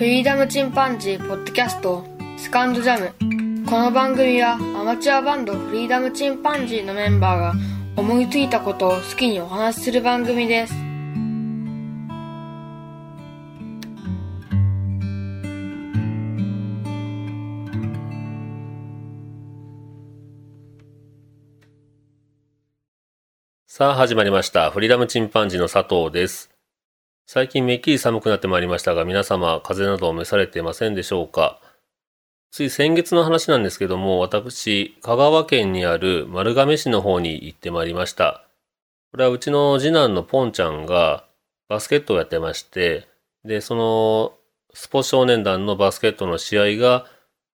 フリーダムチンパンジーポッドキャストセカンドジャムこの番組はアマチュアバンドフリーダムチンパンジーのメンバーが思いついたことを好きにお話しする番組ですさあ始まりました。フリーダムチンパンジーの佐藤です。最近めっきり寒くなってまいりましたが、皆様風邪などを召されていませんでしょうか？つい先月の話なんですけども、私、香川県にある丸亀市の方に行ってまいりました。これはうちの次男のポンちゃんがバスケットをやってまして、で、そのスポ少年団のバスケットの試合が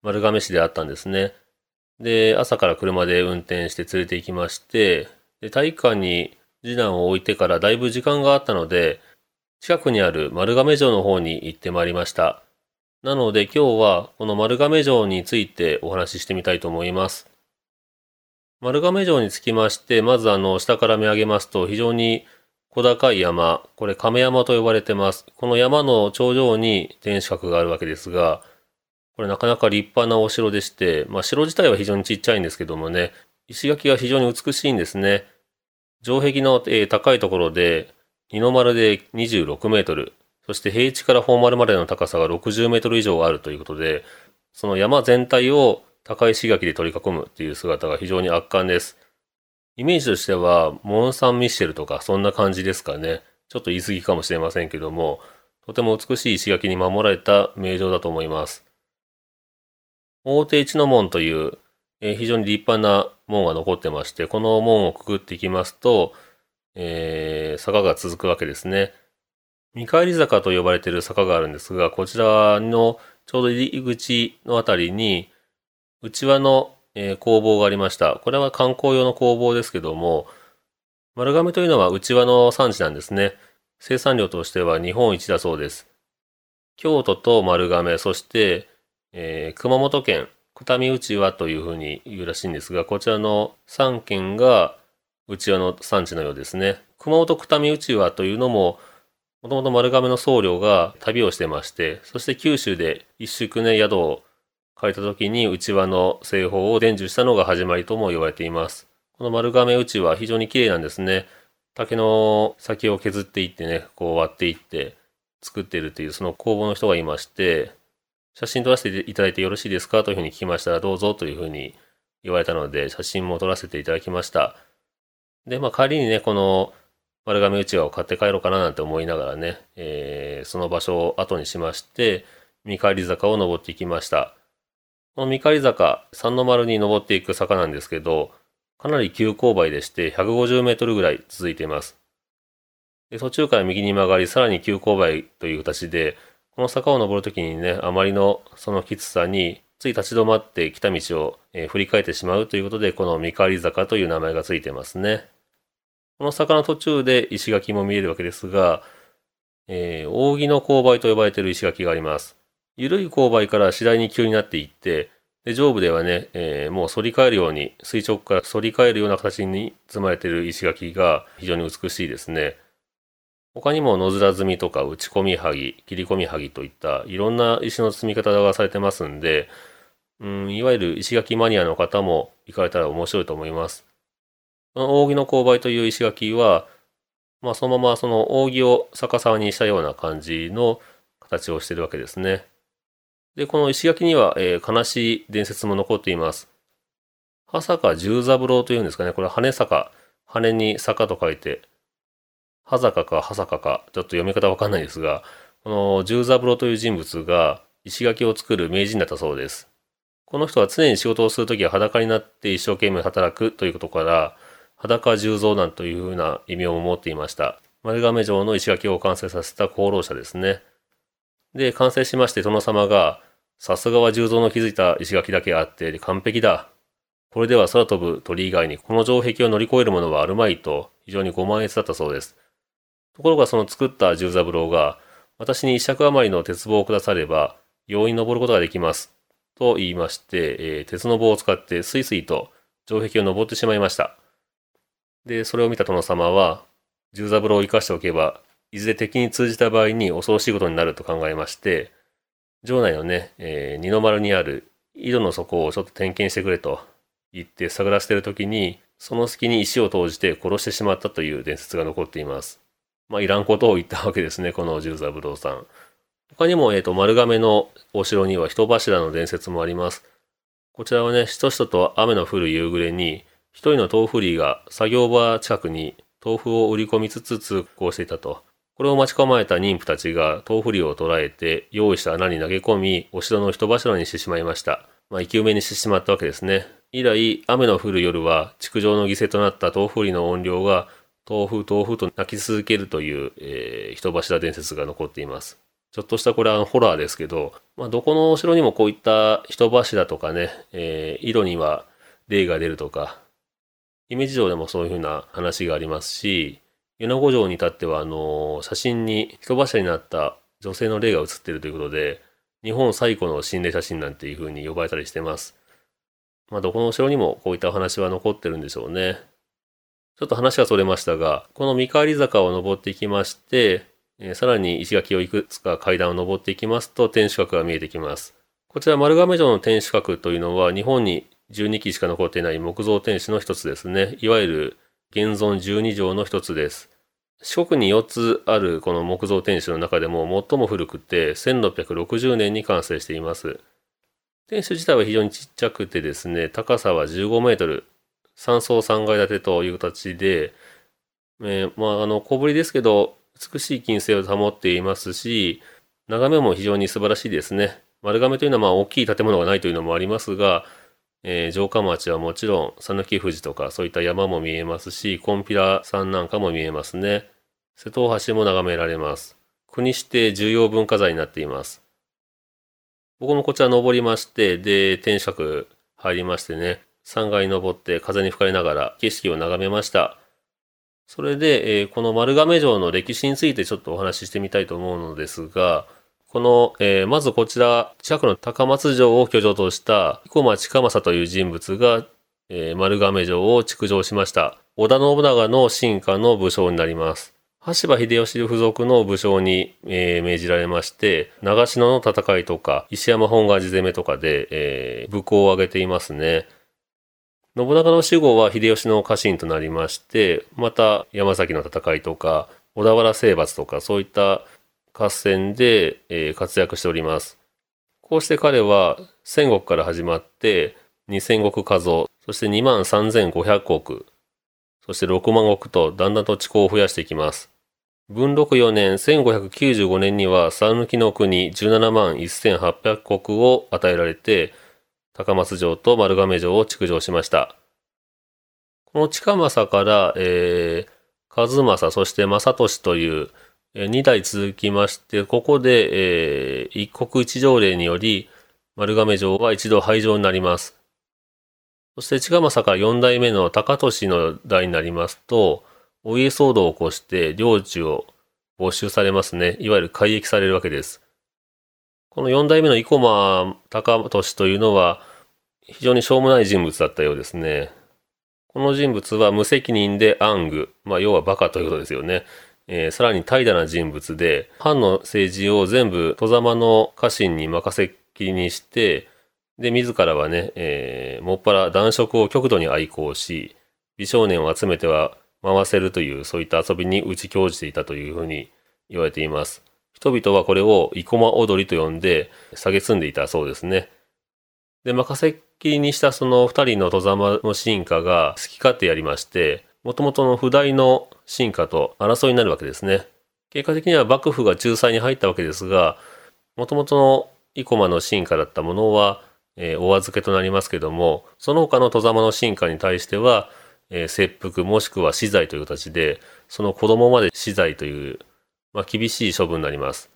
丸亀市であったんですね。で、朝から車で運転して連れて行きまして、で体育館に次男を置いてからだいぶ時間があったので、近くにある丸亀城の方に行ってまいりました。なので今日はこの丸亀城についてお話ししてみたいと思います。丸亀城につきまして、まずあの下から見上げますと非常に小高い山、これ亀山と呼ばれてます。この山の頂上に天守閣があるわけですが、これなかなか立派なお城でして、まあ城自体は非常にちっちゃいんですけどもね、石垣が非常に美しいんですね。城壁の、高いところで、二の丸で26メートル、そして平地から本丸までの高さが60メートル以上あるということで、その山全体を高い石垣で取り囲むっていう姿が非常に圧巻です。イメージとしては、モン・サン・ミッシェルとかそんな感じですかね。ちょっと言い過ぎかもしれませんけども、とても美しい石垣に守られた名城だと思います。大手一の門という、えー非常に立派な門が残ってまして、この門をくぐっていきますと、えー坂が続くわけですね。見返り坂と呼ばれている坂があるんですが、こちらのちょうど入り口のあたりに、内輪の、えー工房がありました。これは観光用の工房ですけども、丸亀というのは内輪の産地なんですね。生産量としては日本一だそうです。京都と丸亀、そして、えー熊本県小見内輪というふうに言うらしいんですが、こちらの3県が内輪の産地のようですね。熊本小見内輪というのも、もともと丸亀の僧侶が旅をしてまして、そして九州で一宿ね、宿を借りた時に内輪の製法を伝授したのが始まりとも言われています。この丸亀内輪非常に綺麗なんですね。竹の先を削っていってね、こう割っていって作っているというその工房の人がいまして、写真撮らせていただいてよろしいですかというふうに聞きましたら、どうぞというふうに言われたので、写真も撮らせていただきました。で、まあ帰りにね、この丸亀うちわを買って帰ろうかななんて思いながらね、えーその場所を後にしまして、見返り坂を登っていきました。この見返り坂、三の丸に登っていく坂なんですけど、かなり急勾配でして、150メートルぐらい続いています。で途中から右に曲がり、さらに急勾配という形で、この坂を登るときにね、あまりのそのきつさに、つい立ち止まって来た道を、えー振り返ってしまうということで、この見返り坂という名前がついてますね。この坂の途中で石垣も見えるわけですが、えー扇の勾配と呼ばれている石垣があります。緩い勾配から次第に急になっていって、で上部ではね、えーもう反り返るように、垂直から反り返るような形に積まれている石垣が非常に美しいですね。他にも野面積みとか打ち込み剥ぎ、切り込み剥ぎといったいろんな石の積み方がされてますんで、うん、いわゆる石垣マニアの方も行かれたら面白いと思います。この扇の勾配という石垣は、まあそのままその扇を逆さにしたような感じの形をしているわけですね。で、この石垣には、えー悲しい伝説も残っています。羽坂十三郎というんですかね。これ羽坂。羽に坂と書いて、羽坂か羽坂か、ちょっと読み方わかんないですが、この十三郎という人物が石垣を作る名人だったそうです。この人は常に仕事をするときは裸になって一生懸命働くということから、裸十三男というふうな異名を持っていました。丸亀城の石垣を完成させた功労者ですね。で、完成しまして殿様が、さすがは十三の築いた石垣だけあって完璧だ。これでは空飛ぶ鳥以外にこの城壁を乗り越えるものはあるまいと非常にご満悦だったそうです。ところがその作った十三郎が、私に一尺余りの鉄棒をくだされば、容易に登ることができます。と言いまして、えー鉄の棒を使ってスイスイと城壁を登ってしまいました。で、それを見た殿様は、十三郎を生かしておけば、いずれ敵に通じた場合に恐ろしいことになると考えまして、城内のね、えー、二の丸にある井戸の底をちょっと点検してくれと言って探らせてる時に、その隙に石を投じて殺してしまったという伝説が残っています。まあ、いらんことを言ったわけですね、この十三武道さん。他にも、えっ、ー、と、丸亀のお城には人柱の伝説もあります。こちらはね、しとしとと雨の降る夕暮れに、一人の豆腐リーが作業場近くに豆腐を売り込みつつ通行していたと。これを待ち構えた妊婦たちが豆腐リーを捕らえて用意した穴に投げ込み、お城の人柱にしてしまいました。まあ、生き埋めにしてしまったわけですね。以来、雨の降る夜は、築城の犠牲となった豆腐売りの音量が、豆腐、豆腐と泣き続けるという、えー、人柱伝説が残っています。ちょっとしたこれはホラーですけど、まあ、どこのお城にもこういった人柱とかね、えー、色には霊が出るとか、姫路城でもそういうふうな話がありますし、米子城に至っては、あの、写真に人柱になった女性の霊が写っているということで、日本最古の心霊写真なんていう風に呼ばれたりしてます。まあ、どこの城にもこういったお話は残ってるんでしょうね。ちょっと話がそれましたが、この見返り坂を登っていきまして、えー、さらに石垣をいくつか階段を登っていきますと天守閣が見えてきます。こちら丸亀城の天守閣というのは日本に12基しか残っていない木造天守の一つですね。いわゆる現存12条の一つです。四国に4つあるこの木造天守の中でも最も古くて1660年に完成しています。天守自体は非常にちっちゃくてですね、高さは15メートル、3層3階建てという形で、えー、まあ、あの、小ぶりですけど、美しい金星を保っていますし、眺めも非常に素晴らしいですね。丸亀というのはまあ大きい建物がないというのもありますが、えー、城下町はもちろん、讃岐富士とかそういった山も見えますし、コンピラ山なんかも見えますね。瀬戸大橋も眺められます。国指定重要文化財になっています。僕もこちら登りまして、で、天守閣入りましてね、3階登って風に吹かれながら景色を眺めました。それで、えー、この丸亀城の歴史についてちょっとお話ししてみたいと思うのですが、この、えー、まずこちら、近くの高松城を居城とした生駒近政という人物が、えー、丸亀城を築城しました。織田信長の進化の武将になります。羽柴秀吉付属の武将に、えー、命じられまして、長篠の戦いとか、石山本願寺攻めとかで、えー、武功を挙げていますね。信長の死後は秀吉の家臣となりまして、また山崎の戦いとか、小田原征伐とか、そういった合戦で、えー、活躍しております。こうして彼は戦国から始まって2000石加増、そして2万3500石、そして6万石とだんだんと地高を増やしていきます。文禄4年1595年には讃岐の国17万1800石を与えられて高松城と丸亀城を築城しました。この近政から、えー、和正そして正俊という2代続きまして、ここで、えー、一国一条例により、丸亀城は一度廃城になります。そして近政から4代目の高俊の代になりますと、お家騒動を起こして領地を没収されますね。いわゆる改易されるわけです。この4代目の生駒高俊というのは、非常にしょうもない人物だったようですね。この人物は無責任で暗愚、まあ要はバカということですよね。えー、さらに怠惰な人物で、藩の政治を全部戸様の家臣に任せっきりにして、で、自らはね、えー、もっぱら男色を極度に愛好し、美少年を集めては回せるという、そういった遊びに打ち興じていたというふうに言われています。人々はこれを生駒踊りと呼んで、蔑んでいたそうですね。で、任せっきりにしたその二人の戸様の進化が好き勝手やりまして、もともとの不代の進化と争いになるわけですね。結果的には幕府が仲裁に入ったわけですが、もともとの生駒の進化だったものは、えー、お預けとなりますけども、その他の戸様の進化に対しては、えー、切腹もしくは死罪という形で、その子供まで死罪という、まあ、厳しい処分になります。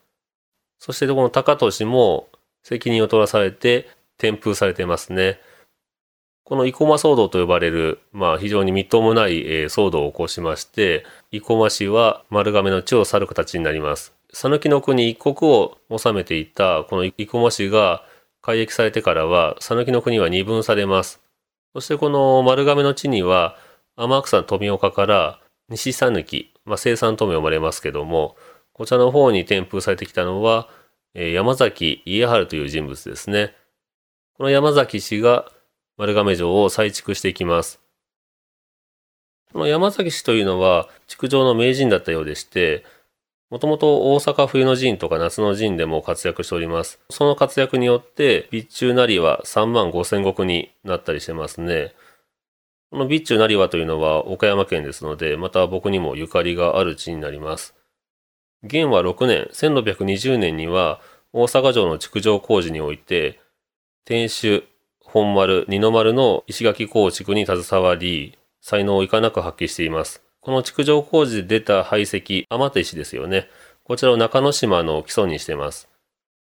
そしてこの高俊も責任を取らされて転封されてますね。この生駒騒動と呼ばれる、まあ非常にみっともない、えー、騒動を起こしまして、生駒氏は丸亀の地を去る形になります。讃岐の国一国を治めていたこの生駒氏が改易されてからは、讃岐の国は二分されます。そしてこの丸亀の地には、天草富岡から西讃岐、まあ生産とも呼ばれますけども、こちらの方に転封されてきたのは、え山崎家治という人物ですね。この山崎氏が丸亀城を再築していきます。この山崎氏というのは築城の名人だったようでして、もともと大阪冬の陣とか夏の陣でも活躍しております。その活躍によって、備中なりは3万5千石になったりしてますね。この備中なりはというのは岡山県ですので、また僕にもゆかりがある地になります。元和6年、1620年には大阪城の築城工事において、天守、本丸、二の丸の石垣構築に携わり、才能をいかなく発揮しています。この築城工事で出た排石、天手石ですよね。こちらを中之島の基礎にしています。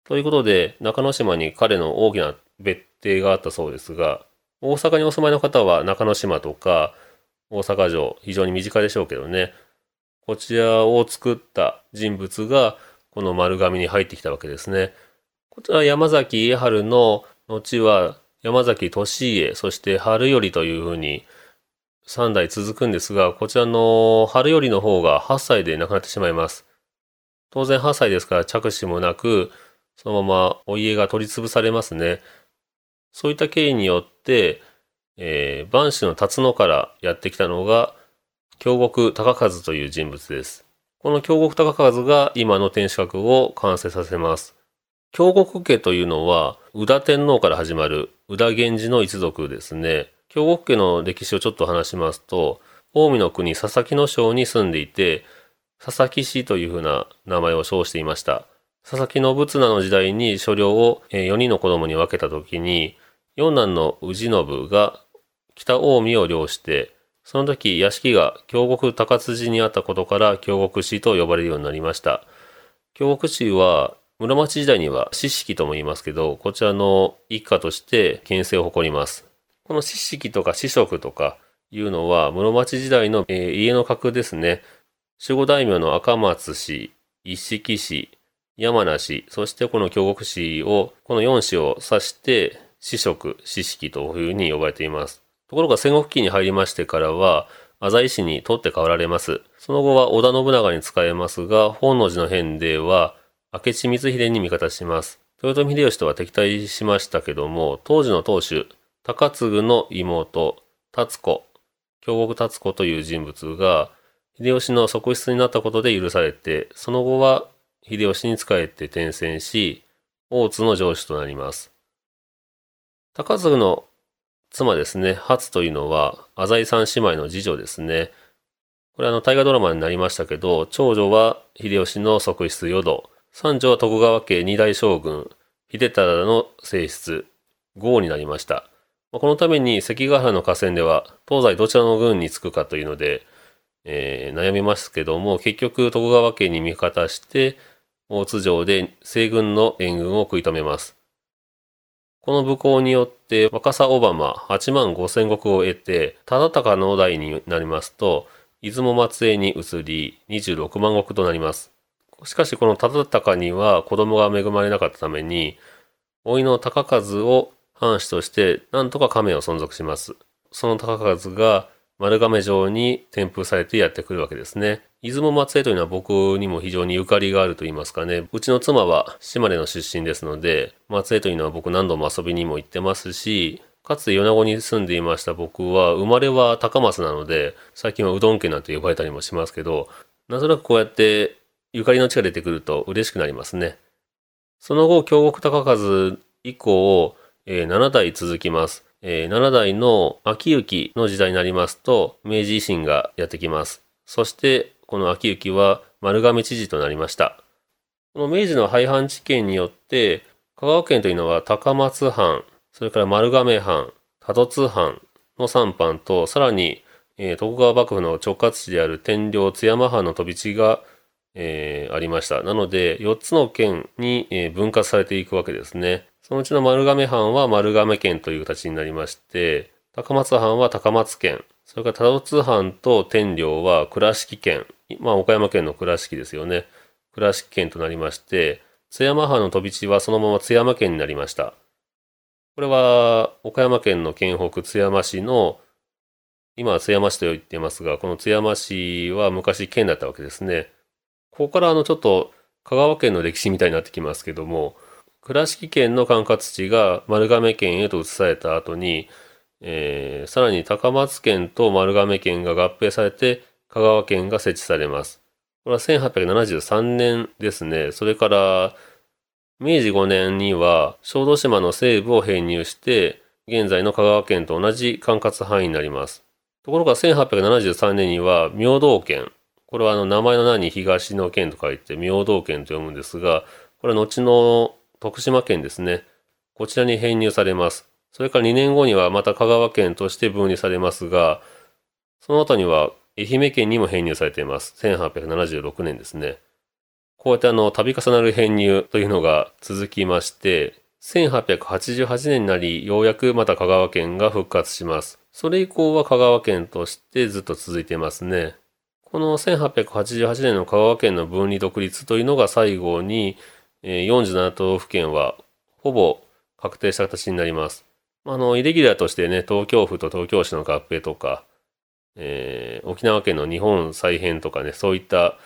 ということで、中之島に彼の大きな別邸があったそうですが、大阪にお住まいの方は中之島とか大阪城、非常に身近でしょうけどね。こちらを作った人物がこの丸紙に入ってきたわけですね。こちら山崎家治の後は山崎利家、そして春頼というふうに3代続くんですが、こちらの春よりの方が8歳で亡くなってしまいます。当然8歳ですから着手もなく、そのままお家が取り潰されますね。そういった経緯によって、えー、万子の辰野からやってきたのが、京極高和という人物です。この京極高和が今の天守閣を完成させます。京極家というのは、宇田天皇から始まる宇田源氏の一族ですね。京極家の歴史をちょっと話しますと、近江の国佐々木の省に住んでいて、佐々木氏というふうな名前を称していました。佐々木信綱の時代に所領を4人の子供に分けた時に、四男の氏信が北近江を領して、その時屋敷が京極高辻にあったことから京極氏と呼ばれるようになりました。京極氏は室町時代には四式とも言いますけど、こちらの一家として県政を誇ります。この四式とか四色とかいうのは室町時代の、えー、家の格ですね。守護大名の赤松氏、一式氏、山梨、そしてこの京極氏を、この4氏を指して、四色、四式というふうに呼ばれています。ところが戦国期に入りましてからは、浅井氏に取って代わられます。その後は織田信長に使えますが、本能寺の変では、明智光秀に味方します。豊臣秀吉とは敵対しましたけども、当時の当主、高継の妹、達子、京極達子という人物が、秀吉の側室になったことで許されて、その後は秀吉に仕えて転戦し、大津の城主となります。高継の妻ですね、初というのは、浅井三姉妹の次女ですね。これあの大河ドラマになりましたけど、長女は秀吉の側室淀、三女は徳川家二代将軍、秀忠の正室、豪になりました。このために関ヶ原の合戦では東西どちらの軍につくかというので、えー、悩みますけども、結局徳川家に味方して、大津城で西軍の援軍を食い止めます。この武功によって若狭小浜8万5千石を得て、忠敬の代になりますと、出雲松江に移り26万石となります。しかしこの忠敬には子供が恵まれなかったために、老いの高和を藩主としてなんとか亀を存続します。その高和が丸亀城に添付されてやってくるわけですね。出雲松江というのは僕にも非常にゆかりがあると言いますかね。うちの妻は島根の出身ですので、松江というのは僕何度も遊びにも行ってますし、かつて米子に住んでいました僕は、生まれは高松なので、最近はうどん家なんて呼ばれたりもしますけど、なんとなくこうやってゆかりの地が出てくると嬉しくなりますね。その後、京極高和以降、えー、7代続きます。えー、7代の秋行の時代になりますと、明治維新がやってきます。そして、この秋行は丸亀知事となりました。この明治の廃藩置県によって、香川県というのは高松藩、それから丸亀藩、多度津藩の3藩と、さらに、えー、徳川幕府の直轄地である天領津山藩の飛び地が、えー、ありました。なので、4つの県に、えー、分割されていくわけですね。そのうちの丸亀藩は丸亀県という形になりまして、高松藩は高松県、それから多度津藩と天領は倉敷県、まあ岡山県の倉敷ですよね。倉敷県となりまして、津山藩の飛び地はそのまま津山県になりました。これは岡山県の県北津山市の、今は津山市と言っていますが、この津山市は昔県だったわけですね。ここからあのちょっと香川県の歴史みたいになってきますけども、倉敷県の管轄地が丸亀県へと移された後に、えー、さらに高松県と丸亀県が合併されて香川県が設置されます。これは1873年ですね。それから明治5年には小豆島の西部を編入して現在の香川県と同じ管轄範囲になります。ところが1873年には明道県。これはあの名前の名に東の県と書いて明道県と読むんですが、これは後の徳島県ですね。こちらに編入されます。それから2年後にはまた香川県として分離されますが、その後には愛媛県にも編入されています。1876年ですね。こうやってあの、度重なる編入というのが続きまして、1888年になり、ようやくまた香川県が復活します。それ以降は香川県としてずっと続いてますね。この1888年の香川県の分離独立というのが最後に、47都道府県はほぼ確定した形になります。あの、イレギュラーとしてね、東京府と東京市の合併とか、えー、沖縄県の日本再編とかね、そういった、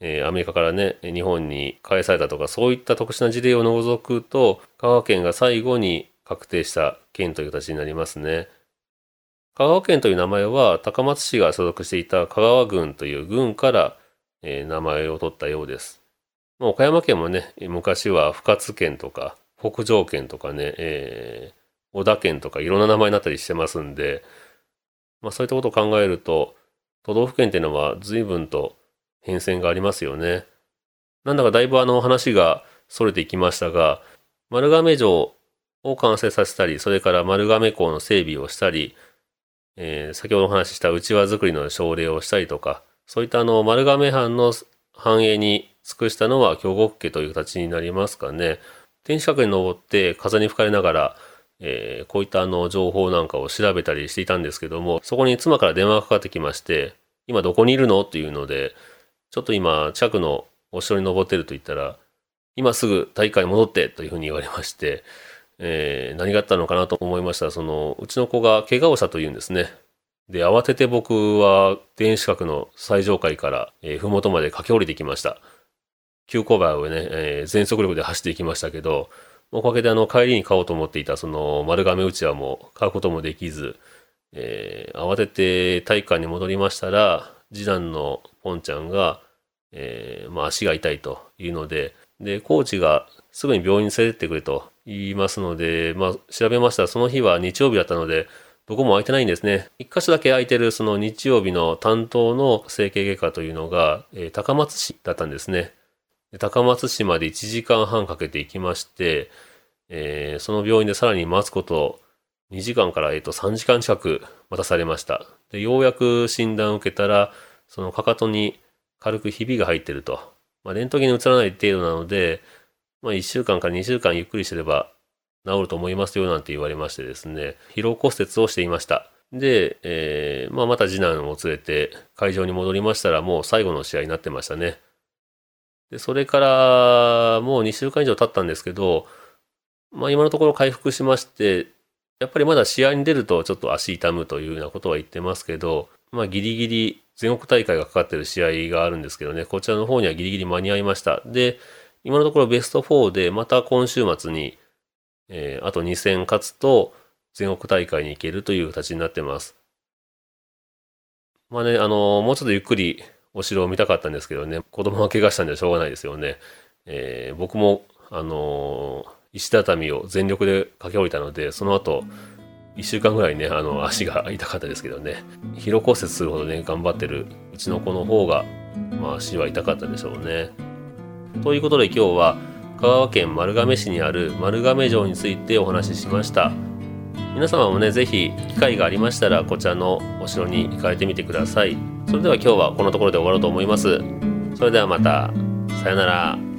えー、アメリカからね、日本に返されたとか、そういった特殊な事例を除くと、香川県が最後に確定した県という形になりますね。香川県という名前は、高松市が所属していた香川郡という郡から、えー、名前を取ったようです。まあ岡山県もね、昔は深津県とか、北条県とかね、えー、小田県とかいろんな名前になったりしてますんで、まあそういったことを考えると、都道府県っていうのは随分と変遷がありますよね。なんだかだいぶあの話が逸れていきましたが、丸亀城を完成させたり、それから丸亀港の整備をしたり、えー、先ほどお話しした内輪作りの奨励をしたりとか、そういったあの丸亀藩の繁栄に尽くしたのは京極家という形になりますかね。天守閣に登って風に吹かれながら、えー、こういったあの情報なんかを調べたりしていたんですけども、そこに妻から電話がかかってきまして、今どこにいるの？っていうので、ちょっと今近くのお城に登ってると言ったら、今すぐ大会に戻ってというふうに言われまして、えー、何があったのかなと思いました、その、うちの子が怪我をしたというんですね。で、慌てて僕は電子閣の最上階から、えー、ふもとまで駆け下りてきました。急勾配をね、えー、全速力で走っていきましたけど、おかげであの帰りに買おうと思っていたその丸亀うちわも買うこともできず、えー、慌てて体育館に戻りましたら、次男のポンちゃんが、えー、まあ足が痛いというので、で、コーチがすぐに病院に連れてってくれと言いますので、まあ調べましたらその日は日曜日だったので、どこも空いてないんですね。一箇所だけ空いてるその日曜日の担当の整形外科というのが、えー、高松市だったんですね。高松市まで1時間半かけて行きまして、えー、その病院でさらに待つこと2時間から、えー、と3時間近く待たされました。で、ようやく診断を受けたら、そのかかとに軽くひびが入ってると。まあ、レントゲンに移らない程度なので、まあ、1週間から2週間ゆっくりしてれば治ると思いますよなんて言われましてですね、疲労骨折をしていました。で、えー、まあ、また次男を連れて会場に戻りましたらもう最後の試合になってましたね。で、それからもう2週間以上経ったんですけど、まあ今のところ回復しまして、やっぱりまだ試合に出るとちょっと足痛むというようなことは言ってますけど、まあギリギリ全国大会がかかってる試合があるんですけどね、こちらの方にはギリギリ間に合いました。で、今のところベスト4でまた今週末に、えー、あと2戦勝つと全国大会に行けるという形になってます。まあね、あのもうちょっとゆっくりお城を見たかったんですけどね、子供が怪我したんでしょうがないですよね。えー、僕も、あの、石畳を全力で駆け下りたので、その後、1週間ぐらいね、あの、足が痛かったですけどね、疲労骨折するほどね、頑張ってるうちの子の方が、まあ足は痛かったでしょうね。ということで今日は、香川県丸亀市にある丸亀城についてお話ししました。皆様もね、是非機会がありましたら、こちらのお城に行かれてみてください。それでは今日はこのところで終わろうと思います。それではまた。さよなら。